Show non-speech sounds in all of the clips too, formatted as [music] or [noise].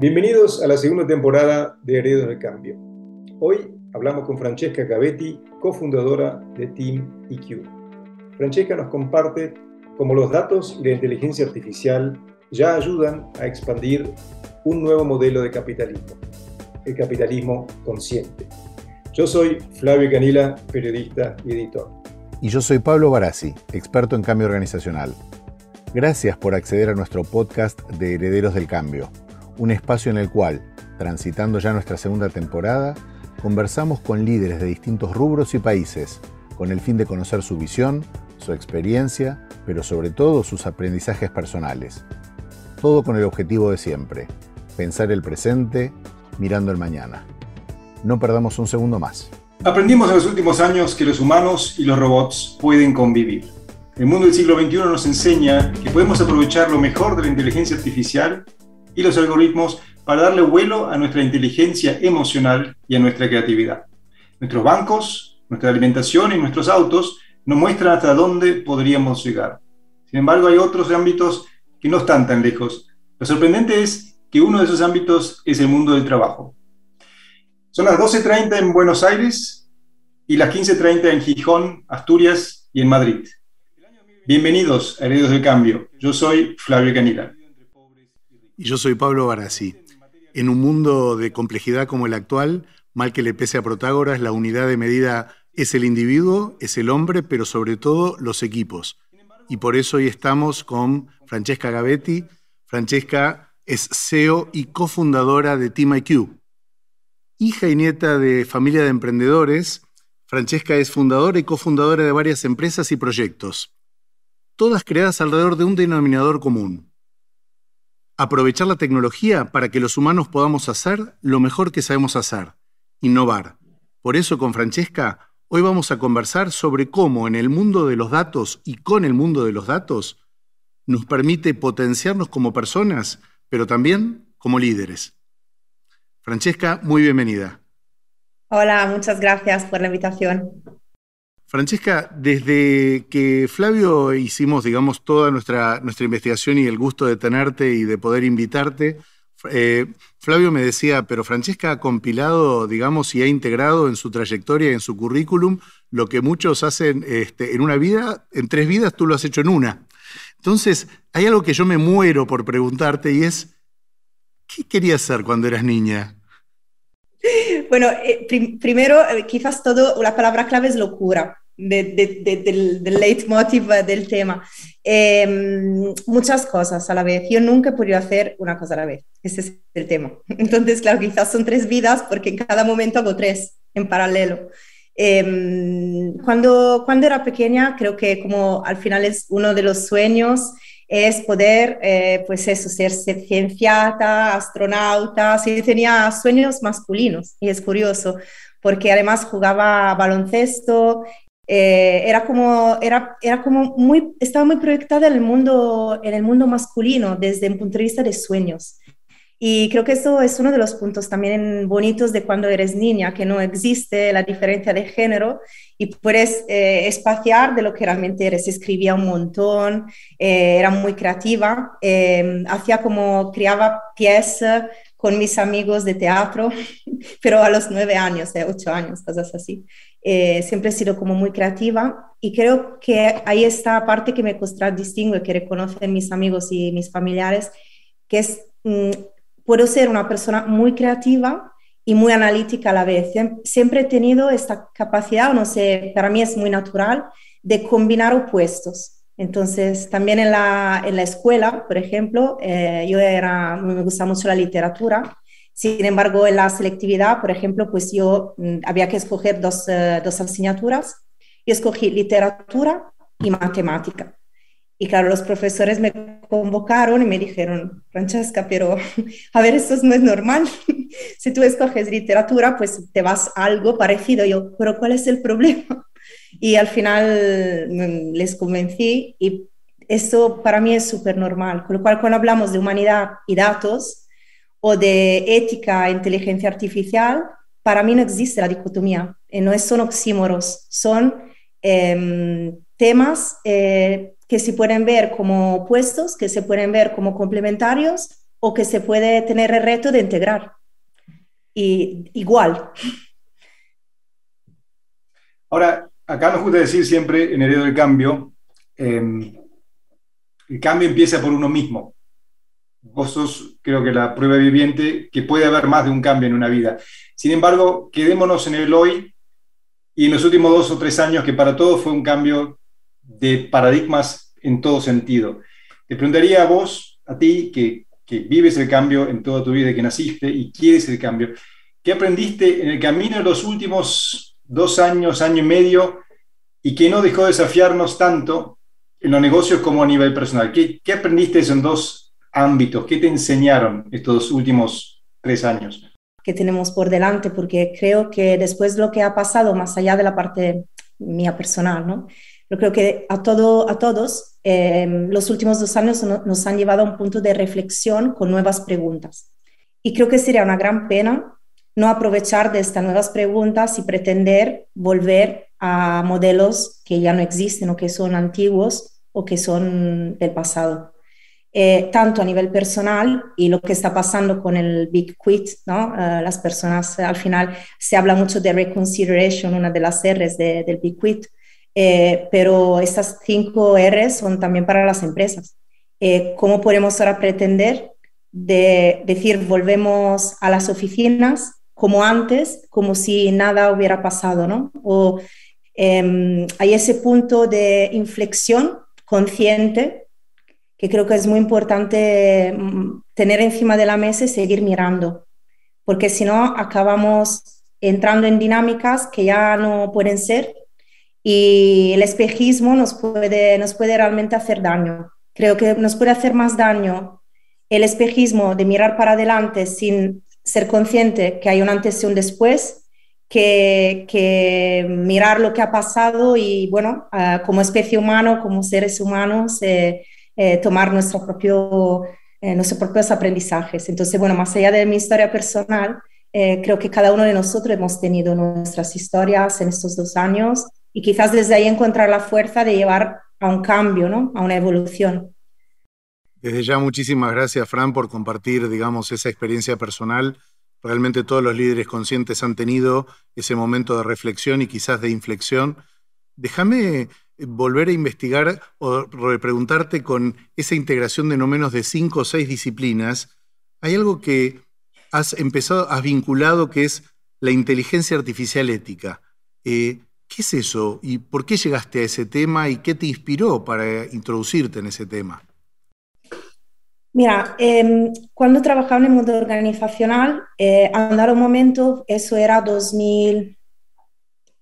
Bienvenidos a la segunda temporada de Heredos del Cambio. Hoy hablamos con Francesca Gavetti, cofundadora de Team EQ. Francesca nos comparte cómo los datos y la inteligencia artificial ya ayudan a expandir un nuevo modelo de capitalismo, el capitalismo consciente. Yo soy Flavio Canila, periodista y editor. Y yo soy Pablo Barassi, experto en cambio organizacional. Gracias por acceder a nuestro podcast de Herederos del Cambio un espacio en el cual, transitando ya nuestra segunda temporada, conversamos con líderes de distintos rubros y países, con el fin de conocer su visión, su experiencia, pero sobre todo sus aprendizajes personales. Todo con el objetivo de siempre, pensar el presente mirando el mañana. No perdamos un segundo más. Aprendimos en los últimos años que los humanos y los robots pueden convivir. El mundo del siglo XXI nos enseña que podemos aprovechar lo mejor de la inteligencia artificial y los algoritmos para darle vuelo a nuestra inteligencia emocional y a nuestra creatividad. Nuestros bancos, nuestra alimentación y nuestros autos nos muestran hasta dónde podríamos llegar. Sin embargo, hay otros ámbitos que no están tan lejos. Lo sorprendente es que uno de esos ámbitos es el mundo del trabajo. Son las 12.30 en Buenos Aires y las 15.30 en Gijón, Asturias y en Madrid. Bienvenidos a Herederos del Cambio. Yo soy Flavio Canila. Y yo soy Pablo Barassi. En un mundo de complejidad como el actual, mal que le pese a Protágoras, la unidad de medida es el individuo, es el hombre, pero sobre todo los equipos. Y por eso hoy estamos con Francesca Gavetti. Francesca es CEO y cofundadora de Team IQ. Hija y nieta de familia de emprendedores, Francesca es fundadora y cofundadora de varias empresas y proyectos, todas creadas alrededor de un denominador común, aprovechar la tecnología para que los humanos podamos hacer lo mejor que sabemos hacer, innovar. Por eso con Francesca, hoy vamos a conversar sobre cómo en el mundo de los datos y con el mundo de los datos nos permite potenciarnos como personas, pero también como líderes. Francesca, muy bienvenida. Hola, muchas gracias por la invitación. Francesca, desde que Flavio hicimos, digamos, toda nuestra, nuestra investigación y el gusto de tenerte y de poder invitarte, eh, Flavio me decía, pero Francesca ha compilado, digamos, y ha integrado en su trayectoria, en su currículum, lo que muchos hacen este, en una vida, en tres vidas tú lo has hecho en una. Entonces, hay algo que yo me muero por preguntarte y es, ¿qué querías ser cuando eras niña? [laughs] Bueno, eh, primero, eh, quizás todo, la palabra clave es locura. del, leitmotiv del tema. Em, muchas cosas a la vez. Yo nunca he podido hacer una cosa a la vez. Ese es el tema. [laughs] Entonces, claro, quizás son tres vidas porque en cada momento hago tres en paralelo. Em, cuando, cuando era pequeña, creo que como al final es uno de los sueños es poder, eh, pues eso, ser cienciata, astronauta, sí tenía sueños masculinos y es curioso porque además jugaba baloncesto, eh, era como, era, era como muy, estaba muy proyectada en el, mundo, en el mundo masculino desde un punto de vista de sueños. Y creo que eso es uno de los puntos también bonitos de cuando eres niña, que no existe la diferencia de género y puedes eh, espaciar de lo que realmente eres. Escribía un montón, eh, era muy creativa, eh, hacía como, criaba piezas con mis amigos de teatro, [laughs] pero a los nueve años, ocho años, cosas así. siempre he sido como muy creativa y creo que ahí está parte que me distingue, que reconocen mis amigos y mis familiares, que es... Mm, puedo ser una persona muy creativa y muy analítica a la vez. Siempre he tenido esta capacidad, no sé, para mí es muy natural, de combinar opuestos. Entonces, también en la, en la escuela, por ejemplo, eh, yo era, me gusta mucho la literatura. Sin embargo, en la selectividad, por ejemplo, pues yo mm, había que escoger dos, eh, dos asignaturas. y escogí literatura y matemática. Y claro, los profesores me convocaron y me dijeron, Francesca, pero [laughs] a ver, esto no es normal. [laughs] si tú escoges literatura, pues te vas a algo parecido. Yo, pero ¿cuál es el problema? [laughs] Y al final mm, les convencí y eso para mí es súper normal. Con lo cual, cuando hablamos de humanidad y datos o de ética e inteligencia artificial, para mí no existe la dicotomía. Eh, no son oxímoros, son em, temas eh, que se pueden ver como opuestos, que se pueden ver como complementarios o que se puede tener el reto de integrar. Y igual. Ahora, acá nos gusta decir siempre en Heredo del Cambio, em, el cambio empieza por uno mismo. Vos sos, creo que la prueba viviente, que puede haber más de un cambio en una vida. Sin embargo, quedémonos en el hoy y en los últimos dos o tres años, que para todos fue un cambio de paradigmas en todo sentido. Te preguntaría a vos, a ti, que, que vives el cambio en toda tu vida, que naciste y quieres el cambio, ¿qué aprendiste en el camino de los últimos dos años, año y medio, y que no dejó de desafiarnos tanto en los negocios como a nivel personal? ¿Qué, qué aprendiste en dos ámbitos? ¿Qué te enseñaron estos últimos tres años? que tenemos por delante, porque creo que después de lo que ha pasado, más allá de la parte mía personal, ¿no? Yo creo que a, todo, a todos em, los últimos dos años nos han llevado a un punto de reflexión con nuevas preguntas. Y creo que sería una gran pena no aprovechar de estas nuevas preguntas y pretender volver a modelos que ya no existen o que son antiguos o que son del pasado. Eh, tanto a nivel personal y lo que está pasando con el Big Quit, ¿no? Eh, las personas, al final se habla mucho de reconsideration, una de las R's del Big Quit, eh, pero estas cinco R's son también para las empresas. ¿Cómo podemos ahora pretender de decir volvemos a las oficinas como antes, como si nada hubiera pasado, ¿no? O em, hay ese punto de inflexión consciente que creo que es muy importante mm, tener encima de la mesa y seguir mirando, porque si no acabamos entrando en dinámicas que ya no pueden ser y el espejismo nos puede, nos puede realmente hacer daño. Creo que nos puede hacer más daño el espejismo de mirar para adelante sin ser consciente que hay un antes y un después, que, que mirar lo que ha pasado y, bueno, ah, como especie humana, como seres humanos, eh, eh, tomar nuestro propio, eh, nuestros propios aprendizajes. Entonces, bueno, más allá de mi historia personal, eh, creo que cada uno de nosotros hemos tenido nuestras historias en estos dos años y quizás desde ahí encontrar la fuerza de llevar a un cambio, ¿no? a una evolución. Desde ya muchísimas gracias, Fran, por compartir, digamos, esa experiencia personal. Realmente todos los líderes conscientes han tenido ese momento de reflexión y quizás de inflexión. Déjame volver a investigar o repreguntarte con esa integración de no menos de cinco o seis disciplinas, hay algo que has empezado, has vinculado que es la inteligencia artificial ética. Eh, ¿Qué es eso y por qué llegaste a ese tema y qué te inspiró para introducirte en ese tema? Mira, em, cuando trabajaba en el mundo organizacional, eh, andar un momento, eso era 2000,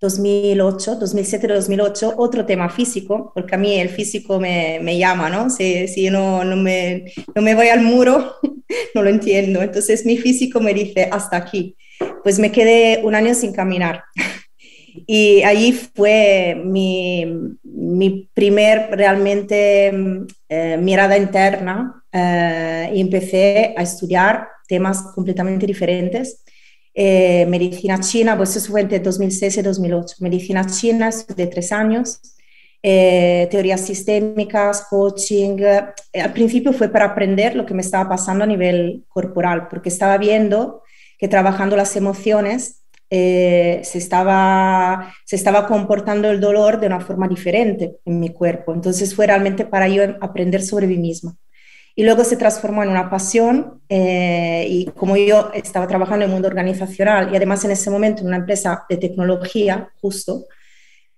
2008, 2007-2008, otro tema físico, porque a mí el físico me, me llama, ¿no? Si, si no, no, me, no me voy al muro, [laughs] no lo entiendo. Entonces mi físico me dice, hasta aquí. Pues me quedé un año sin caminar. [laughs] Y allí fue mi, mi primer realmente eh, mirada interna eh, y empecé a estudiar temas completamente diferentes eh, medicina china, pues eso fue entre 2006 y 2008. Medicina china de tres años, eh, teorías sistémicas, coaching. Eh, al principio fue para aprender lo que me estaba pasando a nivel corporal, porque estaba viendo que trabajando las emociones se, estaba, se estaba comportando el dolor de una forma diferente en mi cuerpo. Entonces fue realmente para yo aprender sobre mí misma y luego se transformó en una pasión eh, y como yo estaba trabajando en el mundo organizacional y además en ese momento en una empresa de tecnología justo,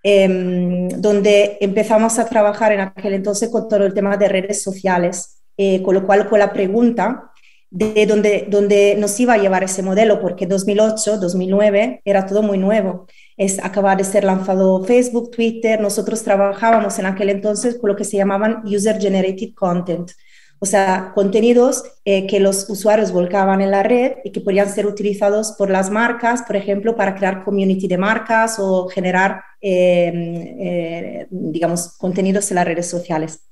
em, donde empezamos a trabajar en aquel entonces con todo el tema de redes sociales, eh, con lo cual con la pregunta de dónde, dónde nos iba a llevar ese modelo, porque 2008, 2009 era todo muy nuevo. Es, acaba de ser lanzado Facebook, Twitter, nosotros trabajábamos en aquel entonces con lo que se llamaban User Generated Content, o sea, contenidos eh, que los usuarios volcaban en la red y que podían ser utilizados por las marcas, por ejemplo, para crear community de marcas o generar, eh, eh, digamos, contenidos en las redes sociales.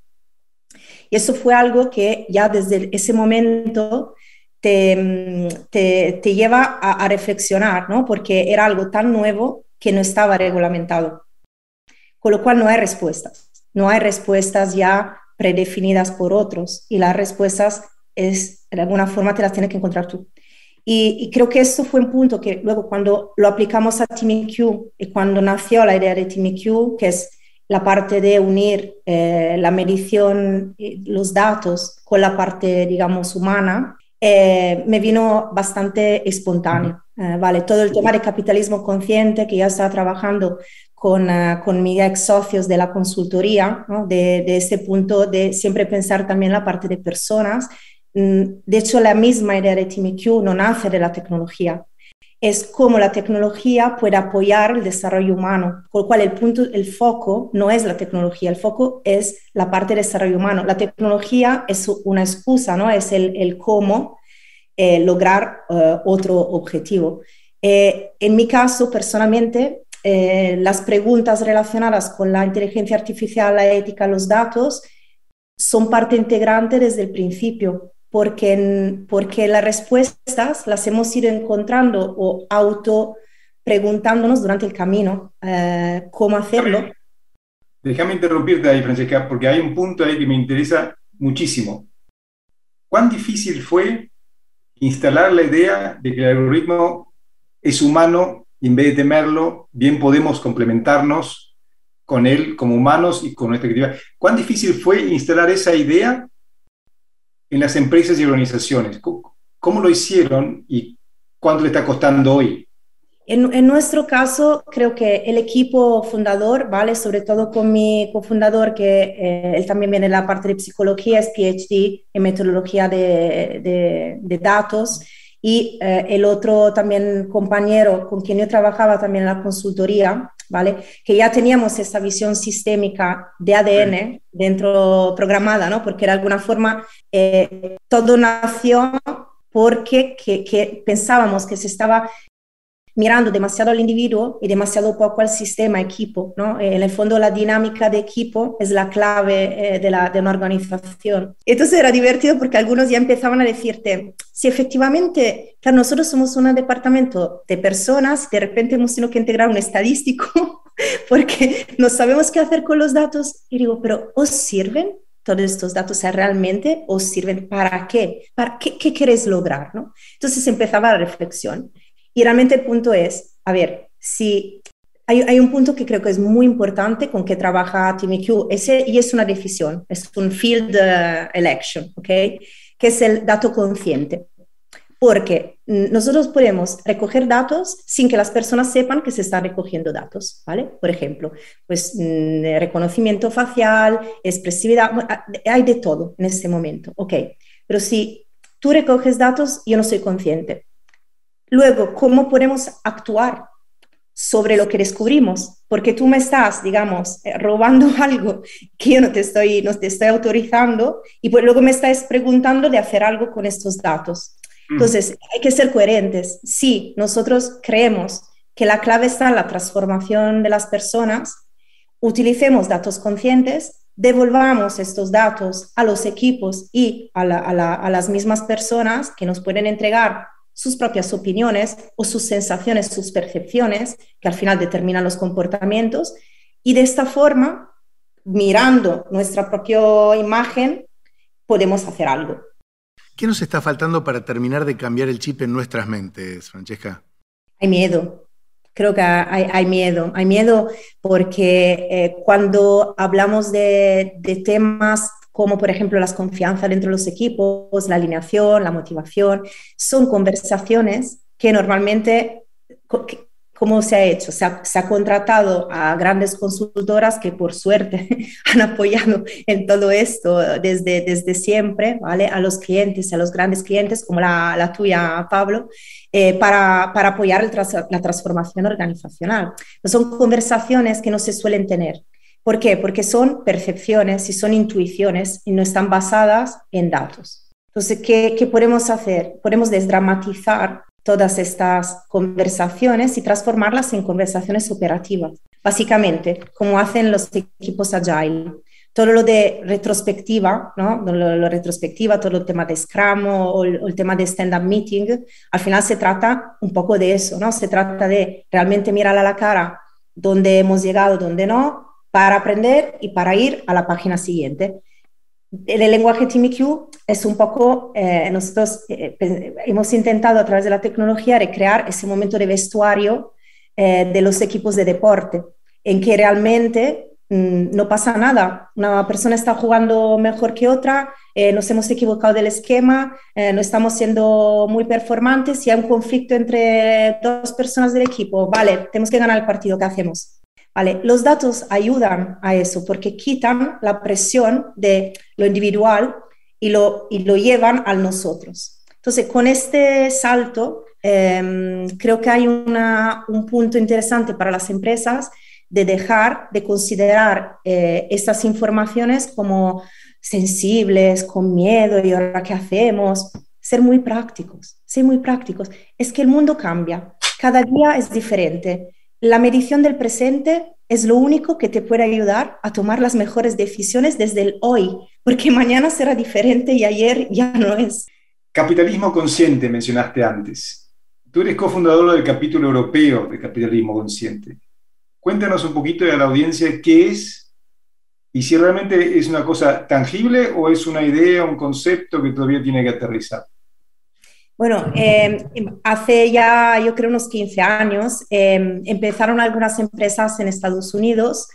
Y eso fue algo que ya desde ese momento te, te, lleva a, reflexionar, ¿no? Porque era algo tan nuevo que no estaba reglamentado. Con lo cual no hay respuestas. No hay respuestas ya predefinidas por otros y las respuestas es, de alguna forma te las tienes que encontrar tú. Y, creo que eso fue un punto que luego cuando lo aplicamos a TeamIQ y cuando nació la idea de TeamIQ, que es la parte de unir eh, la medición, los datos con la parte, digamos, humana, eh, me vino bastante espontáneo. Eh, vale, todo el tema de capitalismo consciente que ya estaba trabajando con, con mis ex socios de la consultoría, de, de ese punto de siempre pensar también la parte de personas. Mm, de hecho, la misma idea de TMQ no nace de la tecnología, es cómo la tecnología puede apoyar el desarrollo humano, con lo cual el punto, el foco no es la tecnología, el foco es la parte de desarrollo humano. La tecnología es una excusa, ¿no? Es el, cómo eh, lograr eh, otro objetivo. Eh, en mi caso, personalmente, las preguntas relacionadas con la inteligencia artificial, la ética, los datos, son parte integrante desde el principio porque, porque las respuestas las hemos ido encontrando o auto preguntándonos durante el camino eh, cómo hacerlo. Déjame interrumpirte ahí, Francesca, porque hay un punto ahí que me interesa muchísimo. ¿Cuán difícil fue instalar la idea de que el algoritmo es humano y en vez de temerlo, bien podemos complementarnos con él como humanos y con nuestra creatividad? ¿Cuán difícil fue instalar esa idea en las empresas y organizaciones. ¿Cómo, lo hicieron y cuánto le está costando hoy? En, nuestro caso, creo que el equipo fundador, ¿vale? Sobre todo con mi cofundador, que eh, él también viene de la parte de psicología, es PhD en metodología de, de, datos, y eh, el otro también compañero con quien yo trabajaba también en la consultoría, ¿vale? Que ya teníamos esa visión sistémica de ADN dentro programada, ¿no? Porque de alguna forma eh, todo nació porque que, pensábamos que se estaba mirando demasiado al individuo y demasiado poco al sistema, equipo. ¿no? En el fondo, la dinámica de equipo es la clave eh, de, la, de, una organización. Entonces era divertido porque algunos ya empezaban a decirte, si efectivamente, claro, nosotros somos un departamento de personas, de repente hemos tenido que integrar un estadístico [laughs] porque no sabemos qué hacer con los datos. Y digo, pero ¿os sirven? todos estos datos realmente os sirven para qué, para qué, qué queréis lograr, ¿no? Entonces empezaba la reflexión y realmente el punto es, a ver, si hay, un punto que creo que es muy importante con que trabaja TeamIQ, ese, y es una decisión, es un field uh, election, ¿ok? Que es el dato consciente. Porque nosotros podemos recoger datos sin que las personas sepan que se están recogiendo datos, ¿vale? Por ejemplo, pues mm, reconocimiento facial, expresividad, hay de todo en este momento, ¿ok? Pero si tú recoges datos, yo no soy consciente. Luego, ¿cómo podemos actuar sobre lo que descubrimos? Porque tú me estás, digamos, eh, robando [laughs] algo que yo no te estoy, no te estoy autorizando y pues luego me estás preguntando de hacer algo con estos datos. Mm. Entonces, hay que ser coherentes. Sí, nosotros creemos que la clave está en la transformación de las personas, utilicemos datos conscientes, devolvamos estos datos a los equipos y a, a las mismas personas que nos pueden entregar sus propias opiniones o sus sensaciones, sus percepciones, que al final determinan los comportamientos, y de esta forma, mirando nuestra propia imagen, podemos hacer algo. ¿Qué nos está faltando para terminar de cambiar el chip en nuestras mentes, Francesca? Hay miedo. Creo que hay, miedo. Hay miedo porque eh, cuando hablamos de, de temas como por ejemplo las confianzas dentro de los equipos, la alineación, la motivación, son conversaciones que normalmente, ¿cómo se ha hecho? Se ha, contratado a grandes consultoras que por suerte [laughs] han apoyado en todo esto desde, desde siempre, ¿vale? A los clientes, a los grandes clientes como la, tuya, Pablo, eh, para, para, apoyar la transformación organizacional. son conversaciones que no se suelen tener. ¿Por qué? Porque son percepciones y son intuiciones y no están basadas en datos. Entonces, ¿qué, podemos hacer? Podemos desdramatizar todas estas conversaciones y transformarlas en conversaciones operativas. Básicamente, como hacen los equipos Agile. Todo lo de retrospectiva, ¿no? Lo, retrospectiva, todo el tema de Scrum o el, el tema de stand-up meeting, al final se trata un poco de eso, ¿no? Se trata de realmente mirar a la cara dónde hemos llegado, dónde no, para aprender y para ir a la página siguiente. El lenguaje TMQ es un poco, eh, nosotros eh, hemos intentado a través de la tecnología recrear ese momento de vestuario eh, de los equipos de deporte, en que realmente mm, no pasa nada. Una persona está jugando mejor que otra, nos hemos equivocado del esquema, no estamos siendo muy performantes y hay un conflicto entre dos personas del equipo. Vale, tenemos que ganar el partido, ¿qué hacemos? Vale, los datos ayudan a eso porque quitan la presión de lo individual y lo, y lo llevan a nosotros. Entonces, con este salto, em, creo que hay una, un punto interesante para las empresas de dejar de considerar eh, estas informaciones como sensibles, con miedo, y ahora qué hacemos, ser muy prácticos, ser muy prácticos. Es que el mundo cambia, cada día es diferente la medición del presente es lo único que te puede ayudar a tomar las mejores decisiones desde el hoy, porque mañana será diferente y ayer ya no es. Capitalismo consciente mencionaste antes. Tú eres cofundador del capítulo europeo de Capitalismo Consciente. Cuéntanos un poquito de la audiencia qué es y si realmente es una cosa tangible o es una idea, un concepto que todavía tiene que aterrizar. Bueno, em, hace ya, yo creo, unos 15 años, em, empezaron algunas empresas en Estados Unidos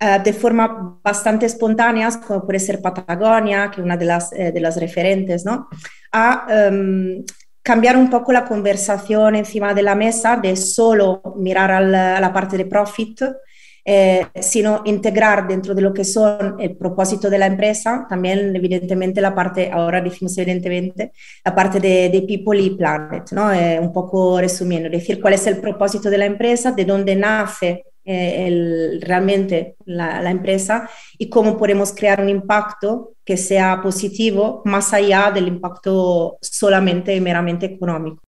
eh, de forma bastante espontánea, como puede ser Patagonia, que es una de las, eh, de las referentes, ¿no? A em, cambiar un poco la conversación encima de la mesa de solo mirar a la parte de profit eh, sino integrar dentro de lo que son el propósito de la empresa, también evidentemente la parte, ahora decimos evidentemente, la parte de, de People y Planet, ¿no? Eh, un poco resumiendo, decir cuál es el propósito de la empresa, de dónde nace eh, el, realmente la, la, empresa y cómo podemos crear un impacto que sea positivo más allá del impacto solamente y meramente económico.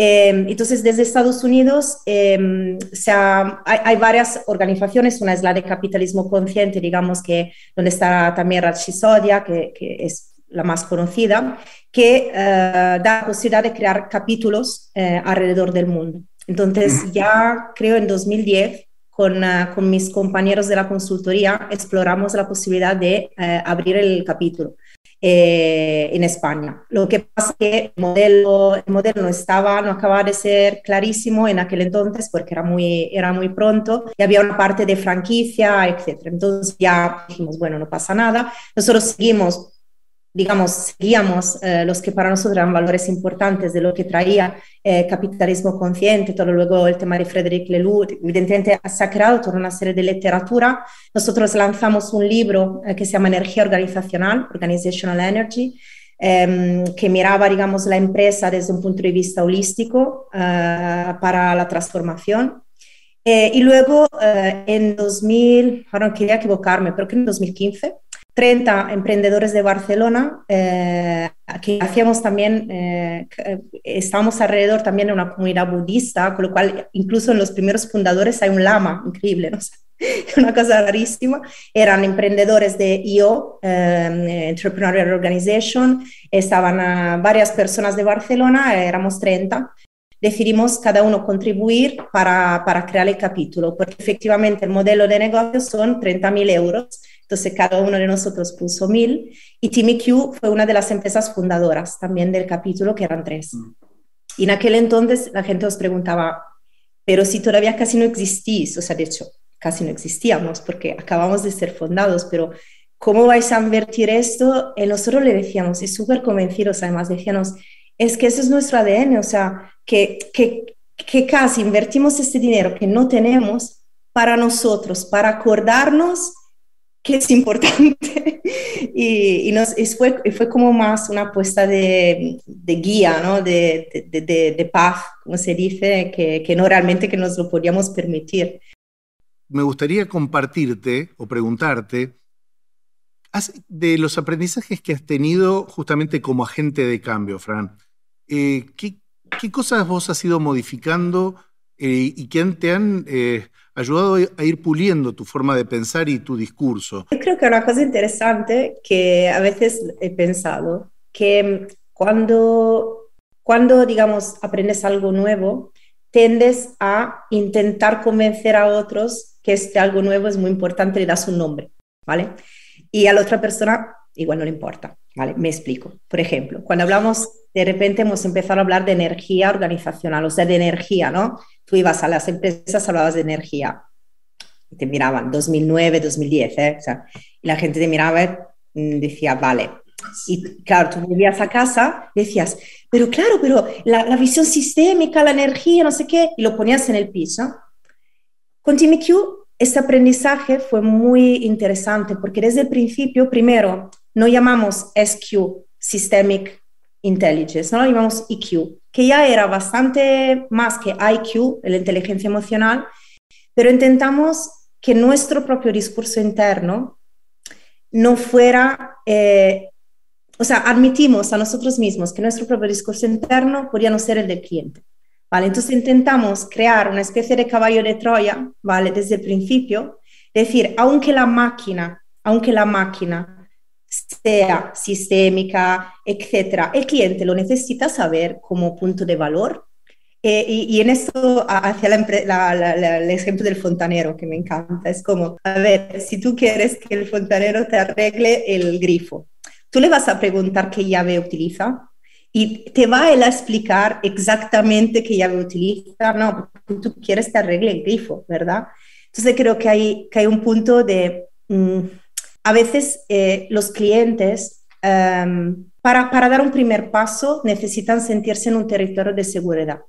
Em, entonces, desde Estados Unidos em, hay, varias organizaciones, una es la de capitalismo consciente, digamos que donde está también Rachi Sodia, que, es la más conocida, que eh, da la posibilidad de crear capítulos eh, alrededor del mundo. Entonces, ya creo en 2010, con, eh, con, mis compañeros de la consultoría, exploramos la posibilidad de abrir el capítulo. Eh, en España. Lo que pasa es que el modelo, el modelo no estaba, no acababa de ser clarísimo en aquel entonces porque era muy, era muy pronto y había una parte de franquicia, etc. Entonces ya dijimos, bueno, no pasa nada. Nosotros seguimos digamos, seguíamos eh, los que para nosotros eran valores importantes de lo que traía eh, capitalismo consciente, todo luego el tema de Frederic Lelou, evidentemente se ha creado toda una serie de literatura. Nosotros lanzamos un libro eh, que se llama Energía Organizacional, Organizational Energy, em, que miraba, digamos, la empresa desde un punto de vista holístico para la transformación. y luego en 2000, ahora no quería equivocarme, pero que en 2015, 30 emprendedores de Barcelona, eh, que hacíamos también, eh, estábamos alrededor también de una comunidad budista, con lo cual incluso en los primeros fundadores hay un lama, increíble, ¿no? [laughs] una cosa rarísima. Eran emprendedores de IO, eh, Entrepreneurial Organization, estaban varias personas de Barcelona, éramos 30. Decidimos cada uno contribuir para, para crear el capítulo, porque efectivamente el modelo de negocio son 30.000 euros entonces cada uno de nosotros puso mil y TimiQ fue una de las empresas fundadoras también del capítulo, que eran tres. Mm. Y en aquel entonces la gente os preguntaba, pero si todavía casi no existís, o sea, de hecho, casi no existíamos porque acabamos de ser fundados, pero ¿cómo vais a invertir esto? Y nosotros le decíamos, y súper convencidos además, decíamos, es que eso es nuestro ADN, o sea, que, que, que casi invertimos este dinero que no tenemos para nosotros, para acordarnos que es importante. [laughs] y, y, nos, fue, fue como más una apuesta de, de guía, ¿no? de, de, de, paz, como se dice, que, que no realmente que nos lo podíamos permitir. Me gustaría compartirte o preguntarte de los aprendizajes que has tenido justamente como agente de cambio, Fran. Eh, ¿qué, ¿qué, cosas vos has ido modificando eh, y que te han eh, ayudado a ir puliendo tu forma de pensar y tu discurso. Yo creo que una cosa interesante que a veces he pensado, que cuando, cuando digamos, aprendes algo nuevo, tendes a intentar convencer a otros que este algo nuevo es muy importante, le das un nombre, ¿vale? Y a la otra persona igual no le importa. Vale, me explico. Por ejemplo, cuando hablamos, de repente hemos empezado a hablar de energía organizacional, o sea, de energía, ¿no? Tú ibas a las empresas, hablabas de energía. Y te miraban, 2009, 2010, ¿eh? O sea, y la gente te miraba y mm, decía, vale. Y claro, tú volvías a casa decías, pero claro, pero la, visión sistémica, la energía, no sé qué, y lo ponías en el piso. Con TeamIQ este aprendizaje fue muy interesante porque desde el principio, primero, no llamamos SQ, Systemic Intelligence, no llamamos EQ, que ya era bastante más que IQ, la inteligencia emocional, pero intentamos que nuestro propio discurso interno no fuera, eh, o sea, admitimos a nosotros mismos que nuestro propio discurso interno podía no ser el del cliente. ¿vale? Entonces intentamos crear una especie de caballo de Troya, ¿vale? Desde el principio, decir, aunque la máquina, aunque la máquina sea sistémica, etcétera, el cliente lo necesita saber como punto de valor. Eh, y, en esto, hacia el ejemplo del fontanero, que me encanta, es como, a ver, si tú quieres que el fontanero te arregle el grifo, tú le vas a preguntar qué llave utiliza, y te va a explicar exactamente qué llave utiliza, no, tú quieres que arregle el grifo, ¿verdad? Entonces creo que hay, que hay un punto de, mm, a veces eh, los clientes, em, para, para dar un primer paso, necesitan sentirse en un territorio de seguridad.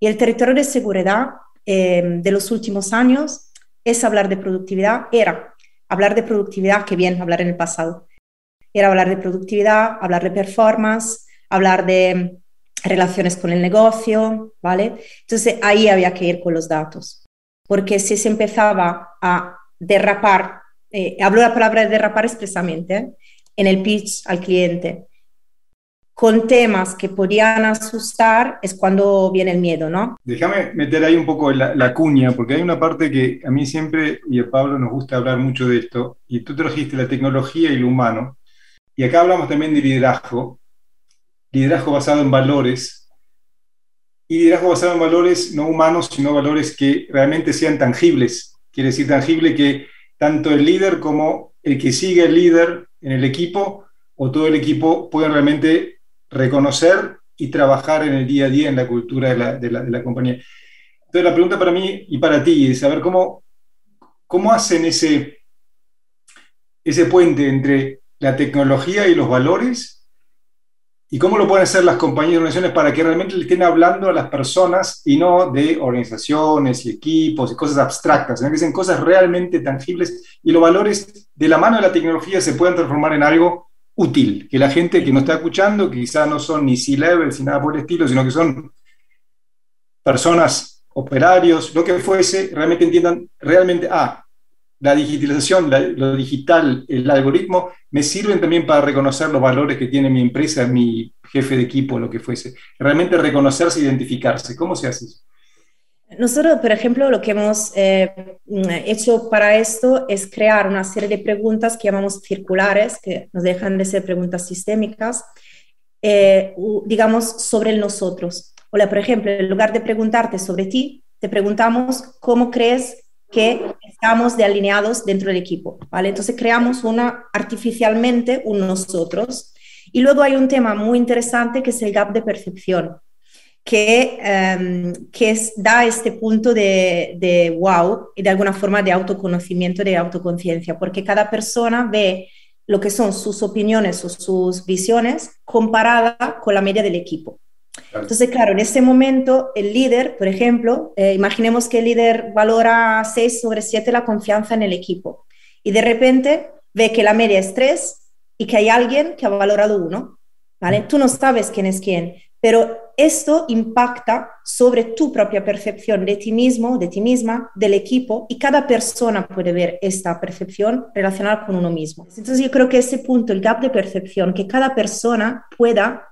Y el territorio de seguridad em, de los últimos años es hablar de productividad, era hablar de productividad, que bien hablar en el pasado, era hablar de productividad, hablar de performance, hablar de relaciones con el negocio, ¿vale? Entonces ahí había que ir con los datos, porque si se empezaba a derrapar, eh, hablo la palabra de derrapar expresamente, ¿eh? en el pitch al cliente, con temas que podían asustar, es cuando viene el miedo, ¿no? Déjame meter ahí un poco la, la, cuña, porque hay una parte que a mí siempre, y a Pablo nos gusta hablar mucho de esto, y tú trajiste la tecnología y lo humano, y acá hablamos también de liderazgo, liderazgo basado en valores, y liderazgo basado en valores no humanos, sino valores que realmente sean tangibles. Quiere decir tangible que tanto el líder como el que sigue el líder en el equipo o todo el equipo puedan realmente reconocer y trabajar en el día a día en la cultura de la, de la, de la compañía. Entonces la pregunta para mí y para ti es saber cómo, cómo hacen ese, ese puente entre la tecnología y los valores ¿Y cómo lo pueden hacer las compañías y organizaciones para que realmente le estén hablando a las personas y no de organizaciones y equipos y cosas abstractas, sino que sean cosas realmente tangibles y los valores de la mano de la tecnología se puedan transformar en algo útil, que la gente que nos está escuchando, que quizá no son ni C-levels ni nada por el estilo, sino que son personas, operarios, lo que fuese, realmente entiendan realmente, ah, la digitalización, lo digital, el algoritmo, me sirven también para reconocer los valores que tiene mi empresa, mi jefe de equipo, lo que fuese. Realmente reconocerse, identificarse. ¿Cómo se hace eso? Nosotros, por ejemplo, lo que hemos eh, hecho para esto es crear una serie de preguntas que llamamos circulares, que nos dejan de ser preguntas sistémicas, eh, digamos, sobre el nosotros. O por ejemplo, en lugar de preguntarte sobre ti, te preguntamos cómo crees que estamos de alineados dentro del equipo, ¿vale? Entonces creamos una artificialmente un nosotros. Y luego hay un tema muy interesante que es el gap de percepción, que, um, que es, da este punto de, de wow y de alguna forma de autoconocimiento, de autoconciencia, porque cada persona ve lo que son sus opiniones o sus visiones comparada con la media del equipo. Entonces, claro, en ese momento el líder, por ejemplo, eh, imaginemos que el líder valora 6 sobre 7 la confianza en el equipo y de repente ve que la media es 3 y que hay alguien que ha valorado 1, ¿vale? Tú no sabes quién es quién, pero esto impacta sobre tu propia percepción de ti mismo, de ti misma, del equipo y cada persona puede ver esta percepción relacionada con uno mismo. Entonces yo creo que ese punto, el gap de percepción, que cada persona pueda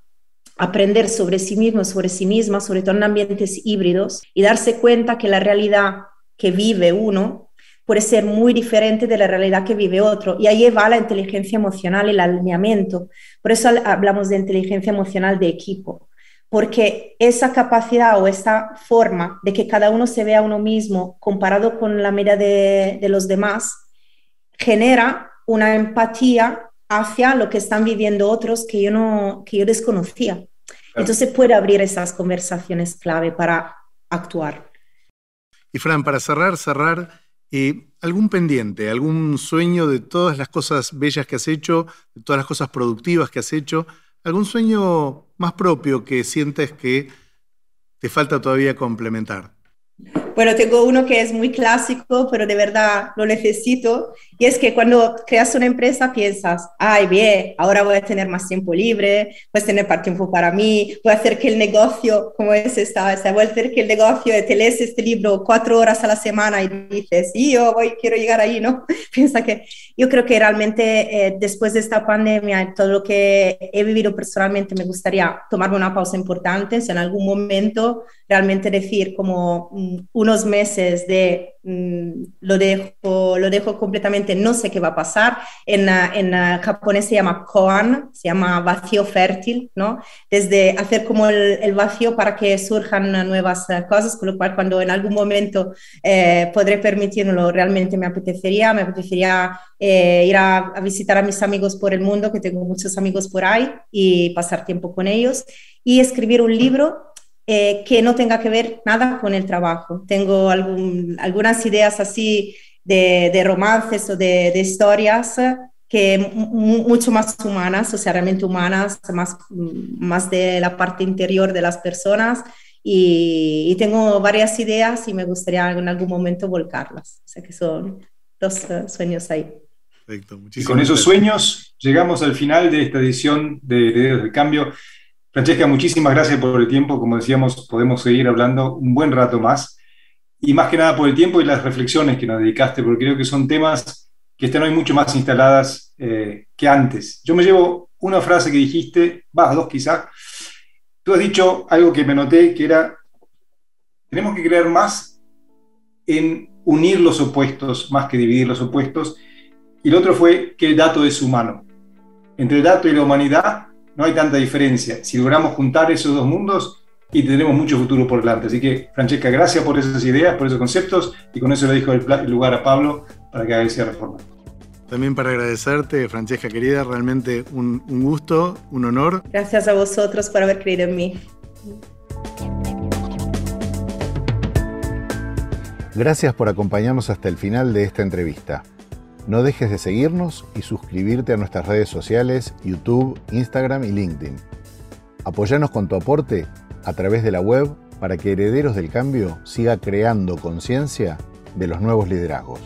aprender sobre sí mismo, sobre sí misma, sobre todo en ambientes híbridos, y darse cuenta que la realidad que vive uno puede ser muy diferente de la realidad que vive otro. Y ahí va la inteligencia emocional el alineamiento. Por eso hablamos de inteligencia emocional de equipo, porque esa capacidad o esa forma de que cada uno se vea a uno mismo comparado con la media de los demás genera una empatía hacia lo que están viviendo otros que yo no que yo desconocía. Entonces puede abrir esas conversaciones clave para actuar. Y Fran, para cerrar, cerrar, eh, ¿algún pendiente, algún sueño de todas las cosas bellas que has hecho, de todas las cosas productivas que has hecho? ¿Algún sueño más propio que sientes que te falta todavía complementar? Bueno, tengo uno que es muy clásico, pero de verdad lo necesito. Y es que cuando creas una empresa piensas, ay, bien, ahora voy a tener más tiempo libre, voy a tener más tiempo para mí, voy a hacer que el negocio, como es esta, voy a hacer que el negocio, te lees este libro cuatro horas a la semana y dices, y yo voy, quiero llegar ahí, ¿no? [laughs] Piensa que yo creo que realmente eh, después de esta pandemia, todo lo que he vivido personalmente, me gustaría tomarme una pausa importante, si en algún momento realmente decir como mm, unos meses de mm, lo, dejo, lo dejo completamente, no sé qué va a pasar. En, en japonés se llama koan, se llama vacío fértil, ¿no? Desde hacer como el, vacío para que surjan nuevas eh, cosas, con lo cual cuando en algún momento eh, podré permitirlo, realmente me apetecería, me apetecería eh, ir a, a visitar a mis amigos por el mundo, que tengo muchos amigos por ahí, y pasar tiempo con ellos, y escribir un libro eh, que no tenga que ver nada con el trabajo. Tengo algunas ideas así de, romances o de, historias que mucho más humanas, o sea, realmente humanas, más, más de la parte interior de las personas. Y, tengo varias ideas y me gustaría en algún momento volcarlas. O sea que son dos eh, sueños ahí. Perfecto, y con esos sueños llegamos al final de esta edición de Herederos del Cambio. Francesca, muchísimas gracias por el tiempo. Como decíamos, podemos seguir hablando un buen rato más. Y más que nada por el tiempo y las reflexiones que nos dedicaste, porque creo que son temas que están hoy mucho más instaladas eh, que antes. Yo me llevo una frase que dijiste, va, dos quizás. Tú has dicho algo que me noté, que era, tenemos que creer más en unir los opuestos más que dividir los opuestos. Y el otro fue que el dato es humano. Entre el dato y la humanidad no hay tanta diferencia. Si logramos juntar esos dos mundos y tenemos mucho futuro por delante. Así que, Francesca, gracias por esas ideas, por esos conceptos y con eso le dejo el, lugar a Pablo para que haga ese reforma. También para agradecerte, Francesca querida, realmente un, un gusto, un honor. Gracias a vosotros por haber creído en mí. Gracias por acompañarnos hasta el final de esta entrevista. No dejes de seguirnos y suscribirte a nuestras redes sociales, YouTube, Instagram y LinkedIn. Apoyanos con tu aporte a través de la web para que Herederos del Cambio siga creando conciencia de los nuevos liderazgos.